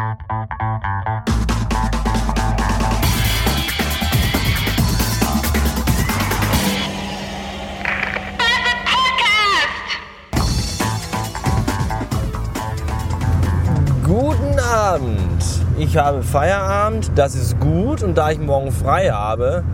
Guten Abend. Ich habe Feierabend, das ist gut und da ich morgen frei habe,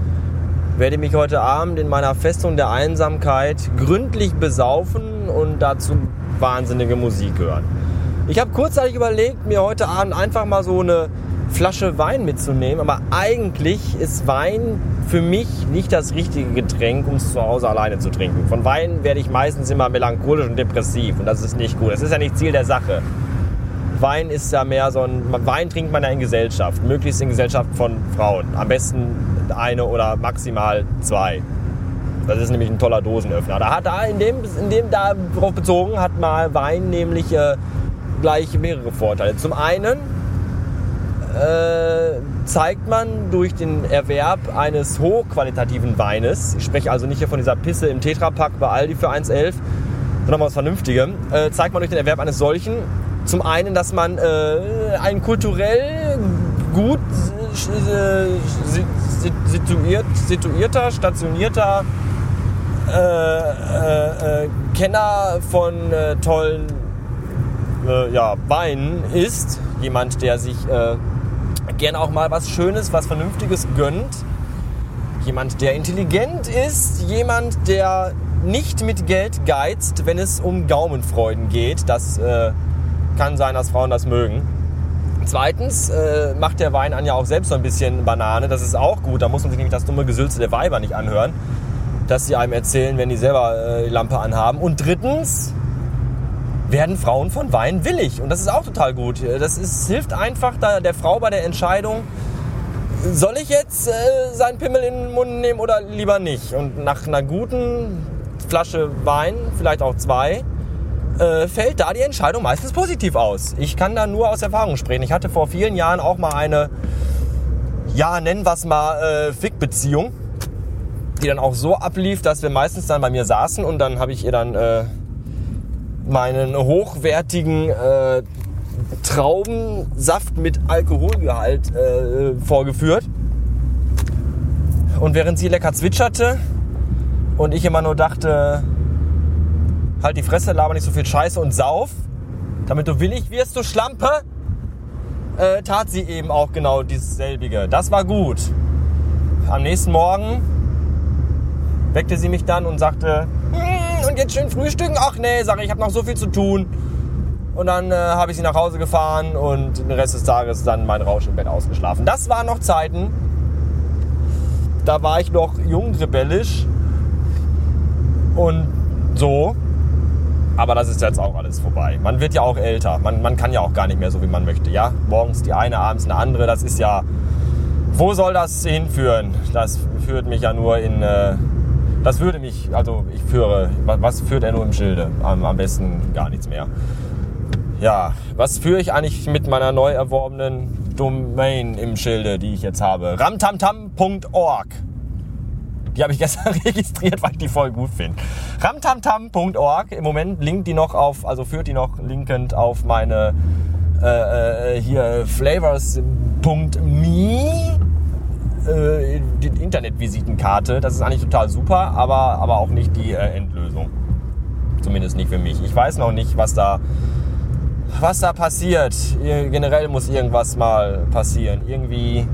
werde ich mich heute Abend in meiner Festung der Einsamkeit gründlich besaufen und dazu wahnsinnige Musik hören. Ich habe kurzzeitig überlegt, mir heute Abend einfach mal so eine Flasche Wein mitzunehmen, aber eigentlich ist Wein für mich nicht das richtige Getränk, um es zu Hause alleine zu trinken. Von Wein werde ich meistens immer melancholisch und depressiv und das ist nicht gut. Das ist ja nicht Ziel der Sache. Wein ist ja mehr so ein. Wein trinkt man ja in Gesellschaft, möglichst in Gesellschaft von Frauen. Am besten eine oder maximal zwei. Das ist nämlich ein toller Dosenöffner. Da hat da in dem, in dem darauf bezogen hat mal Wein nämlich äh, gleich mehrere Vorteile. Zum einen äh, zeigt man durch den Erwerb eines hochqualitativen Weines, ich spreche also nicht hier von dieser Pisse im Tetrapack bei Aldi für 1,11, sondern was Vernünftiges, äh, zeigt man durch den Erwerb eines solchen zum einen, dass man äh, ein kulturell gut äh, situiert, situierter, stationierter äh, äh, Kenner von äh, ja, Weinen ist. Jemand, der sich gerne auch mal was Schönes, was Vernünftiges gönnt. Jemand, der intelligent ist. Jemand, der nicht mit Geld geizt, wenn es um Gaumenfreuden geht. Das kann sein, dass Frauen das mögen. Zweitens äh, macht der Wein an ja auch selbst so ein bisschen Banane. Das ist auch gut. Da muss man sich nämlich das dumme Gesülze der Weiber nicht anhören, dass sie einem erzählen, wenn die selber äh, die Lampe anhaben. Und drittens werden Frauen von Wein willig. Und das ist auch total gut. Das ist, hilft einfach der Frau bei der Entscheidung, soll ich jetzt äh, seinen Pimmel in den Mund nehmen oder lieber nicht? Und nach einer guten Flasche Wein, vielleicht auch zwei, äh, fällt da die Entscheidung meistens positiv aus. Ich kann da nur aus Erfahrung sprechen. Ich hatte vor vielen Jahren auch mal eine, ja, nennen wir es mal, äh, Fick-Beziehung, die dann auch so ablief, dass wir meistens dann bei mir saßen und dann habe ich ihr dann äh, meinen hochwertigen äh, Traubensaft mit Alkoholgehalt äh, vorgeführt. Und während sie lecker zwitscherte und ich immer nur dachte, halt die Fresse, laber nicht so viel Scheiße und sauf, damit du willig wirst, du Schlampe, äh, tat sie eben auch genau dieselbige. Das war gut. Am nächsten Morgen weckte sie mich dann und sagte, hm, und jetzt schön frühstücken? Ach nee, sage ich, ich habe noch so viel zu tun. Und dann äh, habe ich sie nach Hause gefahren und den Rest des Tages dann mein Rausch im Bett ausgeschlafen. Das waren noch Zeiten, da war ich noch jung, rebellisch und so. Aber das ist jetzt auch alles vorbei. Man wird ja auch älter. Man, man kann ja auch gar nicht mehr so, wie man möchte. Ja, morgens die eine, abends eine andere. Das ist ja. Wo soll das hinführen? Das führt mich ja nur in. Äh, das würde mich, also ich führe, was führt er nur im Schilde? Am, am besten gar nichts mehr. Ja, was führe ich eigentlich mit meiner neu erworbenen Domain im Schilde, die ich jetzt habe? ramtamtam.org. Die habe ich gestern registriert, weil ich die voll gut finde. ramtamtam.org. Im Moment linkt die noch auf, also führt die noch linkend auf meine äh, äh hier flavors.me äh, die Internetvisitenkarte. Das ist eigentlich total super, aber, aber auch nicht die äh, Endlösung. Zumindest nicht für mich. Ich weiß noch nicht, was da, was da passiert. Generell muss irgendwas mal passieren. Irgendwie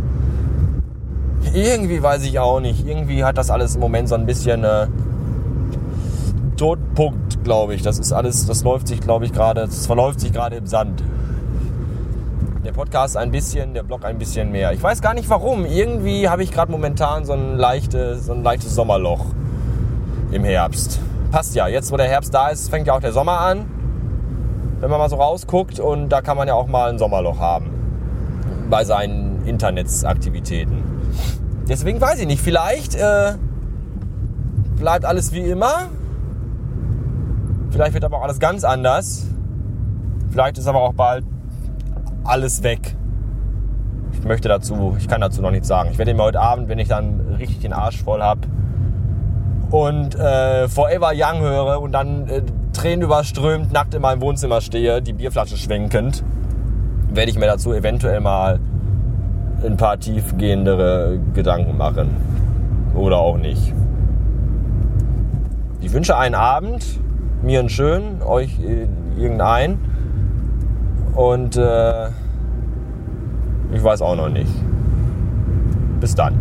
irgendwie weiß ich auch nicht. Irgendwie hat das alles im Moment so ein bisschen äh, Todpunkt, glaube ich. Das ist alles, das läuft sich, glaube ich, gerade, das verläuft sich gerade im Sand. Der Podcast ein bisschen, der Blog ein bisschen mehr. Ich weiß gar nicht warum. Irgendwie habe ich gerade momentan so ein, leichte, so ein leichtes Sommerloch im Herbst. Passt ja. Jetzt, wo der Herbst da ist, fängt ja auch der Sommer an. Wenn man mal so rausguckt und da kann man ja auch mal ein Sommerloch haben. Bei seinen Internetsaktivitäten. Deswegen weiß ich nicht, vielleicht äh, bleibt alles wie immer. Vielleicht wird aber auch alles ganz anders. Vielleicht ist aber auch bald alles weg. Ich möchte dazu, ich kann dazu noch nichts sagen. Ich werde mir heute Abend, wenn ich dann richtig den Arsch voll habe und äh, Forever Young höre und dann äh, Tränen überströmt nackt in meinem Wohnzimmer stehe, die Bierflasche schwenkend, werde ich mir dazu eventuell mal ein paar tiefgehendere Gedanken machen. Oder auch nicht. Ich wünsche einen Abend, mir einen schönen, euch äh, irgendeinen. Und äh, ich weiß auch noch nicht. Bis dann.